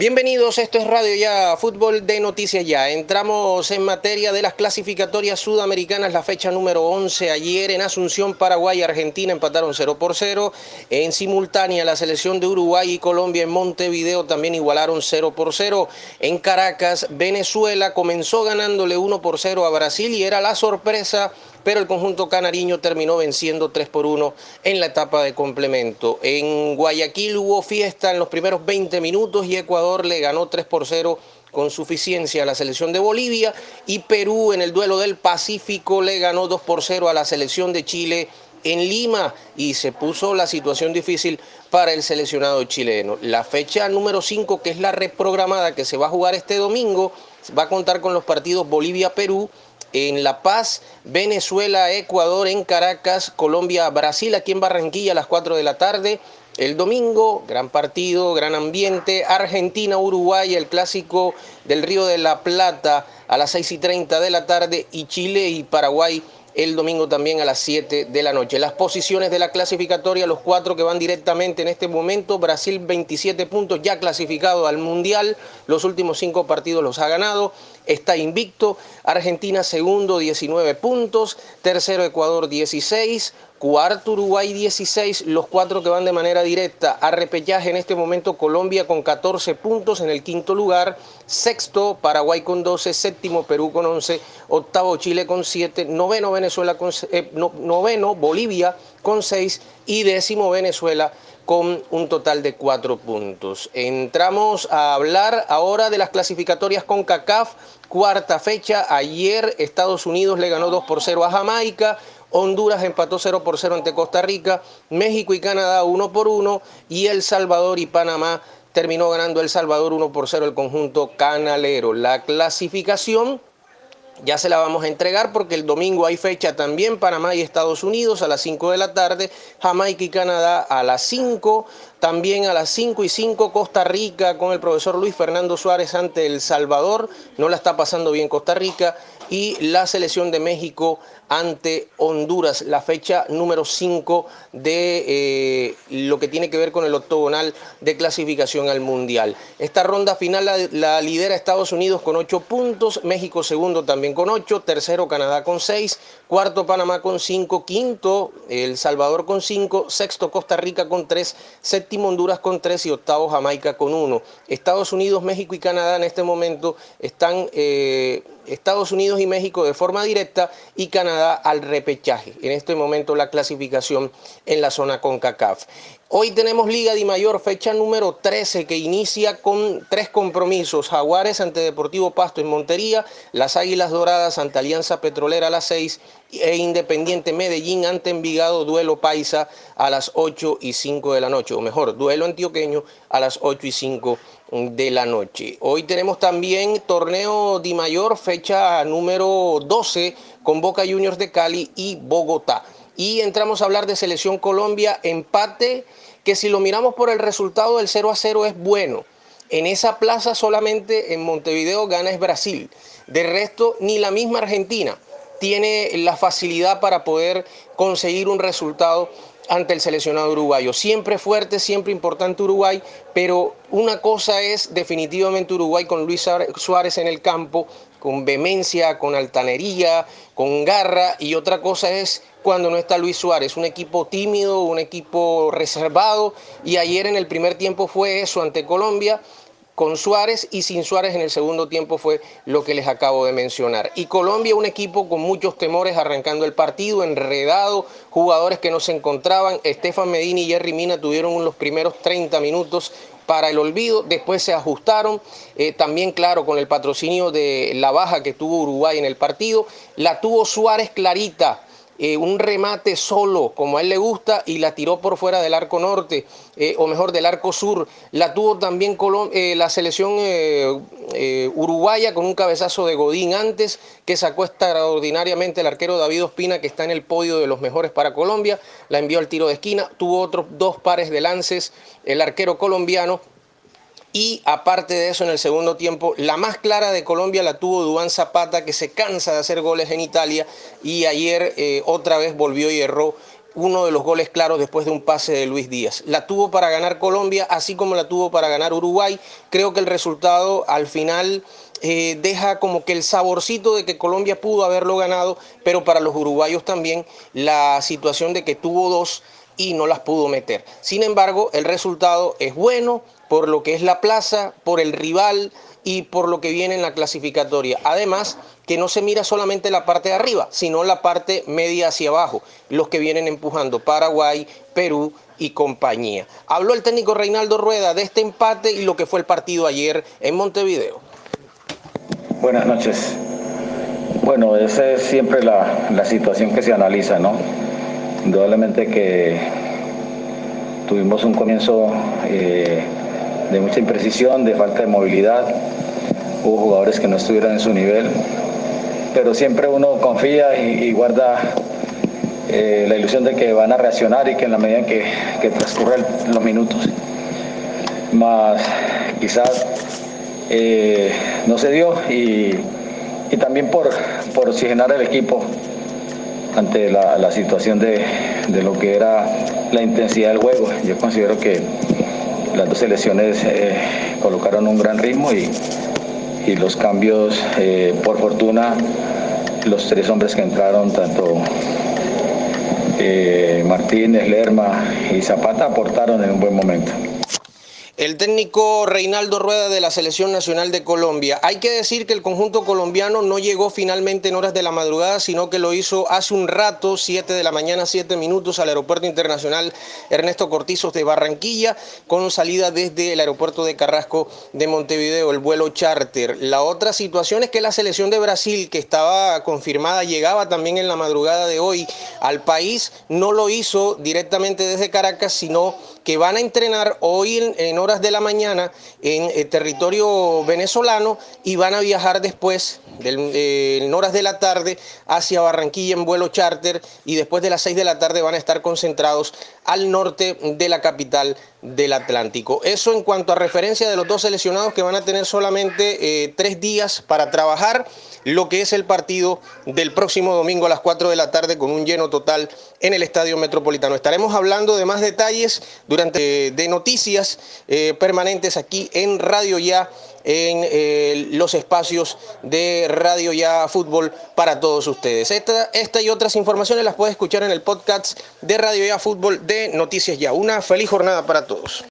Bienvenidos, esto es Radio Ya, Fútbol de Noticias Ya. Entramos en materia de las clasificatorias sudamericanas, la fecha número 11. Ayer en Asunción, Paraguay y Argentina empataron 0 por 0. En simultánea, la selección de Uruguay y Colombia en Montevideo también igualaron 0 por 0. En Caracas, Venezuela comenzó ganándole 1 por 0 a Brasil y era la sorpresa pero el conjunto canariño terminó venciendo 3 por 1 en la etapa de complemento. En Guayaquil hubo fiesta en los primeros 20 minutos y Ecuador le ganó 3 por 0 con suficiencia a la selección de Bolivia y Perú en el duelo del Pacífico le ganó 2 por 0 a la selección de Chile en Lima y se puso la situación difícil para el seleccionado chileno. La fecha número 5, que es la reprogramada que se va a jugar este domingo, va a contar con los partidos Bolivia-Perú, en La Paz, Venezuela, Ecuador, en Caracas, Colombia, Brasil, aquí en Barranquilla a las 4 de la tarde, el domingo, gran partido, gran ambiente. Argentina, Uruguay, el clásico del Río de la Plata a las 6 y 30 de la tarde. Y Chile y Paraguay el domingo también a las 7 de la noche. Las posiciones de la clasificatoria, los cuatro que van directamente en este momento, Brasil 27 puntos, ya clasificado al Mundial, los últimos cinco partidos los ha ganado, está invicto, Argentina segundo 19 puntos, tercero Ecuador 16, cuarto Uruguay 16, los cuatro que van de manera directa a repellaje en este momento Colombia con 14 puntos en el quinto lugar, sexto Paraguay con 12, séptimo Perú con 11, octavo Chile con 7, noveno Venezuela con eh, noveno Bolivia con 6 y décimo Venezuela con un total de 4 puntos. Entramos a hablar ahora de las clasificatorias con CACAF, cuarta fecha. Ayer Estados Unidos le ganó 2 por 0 a Jamaica. Honduras empató 0 por 0 ante Costa Rica, México y Canadá 1 por 1 y El Salvador y Panamá terminó ganando El Salvador 1 por 0 el conjunto canalero. La clasificación ya se la vamos a entregar porque el domingo hay fecha también Panamá y Estados Unidos a las 5 de la tarde, Jamaica y Canadá a las 5, también a las 5 y 5 Costa Rica con el profesor Luis Fernando Suárez ante El Salvador, no la está pasando bien Costa Rica, y la selección de México ante Honduras, la fecha número 5 de eh, lo que tiene que ver con el octogonal de clasificación al Mundial. Esta ronda final la, lidera Estados Unidos con 8 puntos, México segundo también con 8, tercero Canadá con 6, cuarto Panamá con 5, quinto El Salvador con 5, sexto Costa Rica con 3, séptimo Honduras con 3 y octavo Jamaica con 1. Estados Unidos, México y Canadá en este momento están... Eh, Estados Unidos y México de forma directa y Canadá al repechaje. En este momento la clasificación en la zona CONCACAF. Hoy tenemos Liga de Mayor, fecha número 13, que inicia con tres compromisos. Jaguares ante Deportivo Pasto en Montería, las Águilas Doradas ante Alianza Petrolera a las 6 e Independiente Medellín ante Envigado, duelo paisa a las 8 y 5 de la noche, o mejor, duelo antioqueño a las 8 y 5 de la noche. Hoy tenemos también torneo Di Mayor, fecha número 12, con Boca Juniors de Cali y Bogotá. Y entramos a hablar de Selección Colombia, empate que si lo miramos por el resultado del 0 a 0 es bueno. En esa plaza solamente en Montevideo gana es Brasil. De resto, ni la misma Argentina tiene la facilidad para poder conseguir un resultado ante el seleccionado uruguayo. Siempre fuerte, siempre importante Uruguay, pero una cosa es definitivamente Uruguay con Luis Suárez en el campo, con vehemencia, con altanería, con garra, y otra cosa es cuando no está Luis Suárez, un equipo tímido, un equipo reservado, y ayer en el primer tiempo fue eso ante Colombia, con Suárez y sin Suárez en el segundo tiempo fue lo que les acabo de mencionar. Y Colombia, un equipo con muchos temores arrancando el partido, enredado, jugadores que no se encontraban. Estefan Medina y Jerry Mina tuvieron los primeros 30 minutos para el olvido, después se ajustaron, eh, también claro con el patrocinio de la baja que tuvo Uruguay en el partido, la tuvo Suárez clarita, eh, un remate solo, como a él le gusta, y la tiró por fuera del arco norte, eh, o mejor del arco sur. La tuvo también eh, la selección uruguaya con un cabezazo de Godín antes, que sacó extraordinariamente el arquero David Ospina, que está en el podio de los mejores para Colombia. La envió al tiro de esquina, tuvo otros dos pares de lances el arquero colombiano y aparte de eso, en el segundo tiempo, la más clara de Colombia la tuvo Dubán Zapata, que se cansa de hacer goles en Italia y ayer eh, otra vez volvió y erró uno de los goles claros después de un pase de Luis Díaz. La tuvo para ganar Colombia, así como la tuvo para ganar Uruguay. Creo que el resultado al final eh, deja como que el saborcito de que Colombia pudo haberlo ganado, pero para los uruguayos también la situación de que tuvo dos y no las pudo meter. Sin embargo, el resultado es bueno por lo que es la plaza, por el rival y por lo que viene en la clasificatoria. Además, que no se mira solamente la parte de arriba, sino la parte media hacia abajo, los que vienen empujando Paraguay, Perú y compañía. Habló el técnico Reinaldo Rueda de este empate y lo que fue el partido ayer en Montevideo. Buenas noches. Bueno, esa es siempre la, situación que se analiza, ¿no? Indudablemente que tuvimos un comienzo eh, de mucha imprecisión, de falta de movilidad. Hubo jugadores que no estuvieran en su nivel, pero siempre uno confía y, guarda eh, la ilusión de que van a reaccionar y que en la medida en que, que transcurran los minutos, más quizás eh, no se dio y, también por, por, oxigenar el equipo ante la, situación de, lo que era la intensidad del juego. Yo considero que las dos selecciones eh, colocaron un gran ritmo y, los cambios, eh, por fortuna, los tres hombres que entraron, tanto eh, Martínez, Lerma y Zapata, aportaron en un buen momento. El técnico Reinaldo Rueda de la Selección Nacional de Colombia. Hay que decir que el conjunto colombiano no llegó finalmente en horas de la madrugada, sino que lo hizo hace un rato, 7 de la mañana, 7 minutos, al Aeropuerto Internacional Ernesto Cortizos de Barranquilla, con salida desde el Aeropuerto de Carrasco de Montevideo, el vuelo charter. La otra situación es que la selección de Brasil, que estaba confirmada, llegaba también en la madrugada de hoy al país, no lo hizo directamente desde Caracas, sino que van a entrenar hoy en, horas de la mañana en el eh, territorio venezolano y van a viajar después eh, en horas de la tarde hacia Barranquilla en vuelo charter y después de las 6 de la tarde van a estar concentrados al norte de la capital del Atlántico. Eso en cuanto a referencia de los dos seleccionados que van a tener solamente eh, tres días para trabajar lo que es el partido del próximo domingo a las 4 de la tarde con un lleno total en el Estadio Metropolitano. Estaremos hablando de más detalles durante de noticias eh, permanentes aquí en Radio Ya en eh, los espacios de Radio Ya Fútbol para todos ustedes. Esta, esta y otras informaciones las puede escuchar en el podcast de Radio Ya Fútbol de Noticias Ya. Una feliz jornada para todos.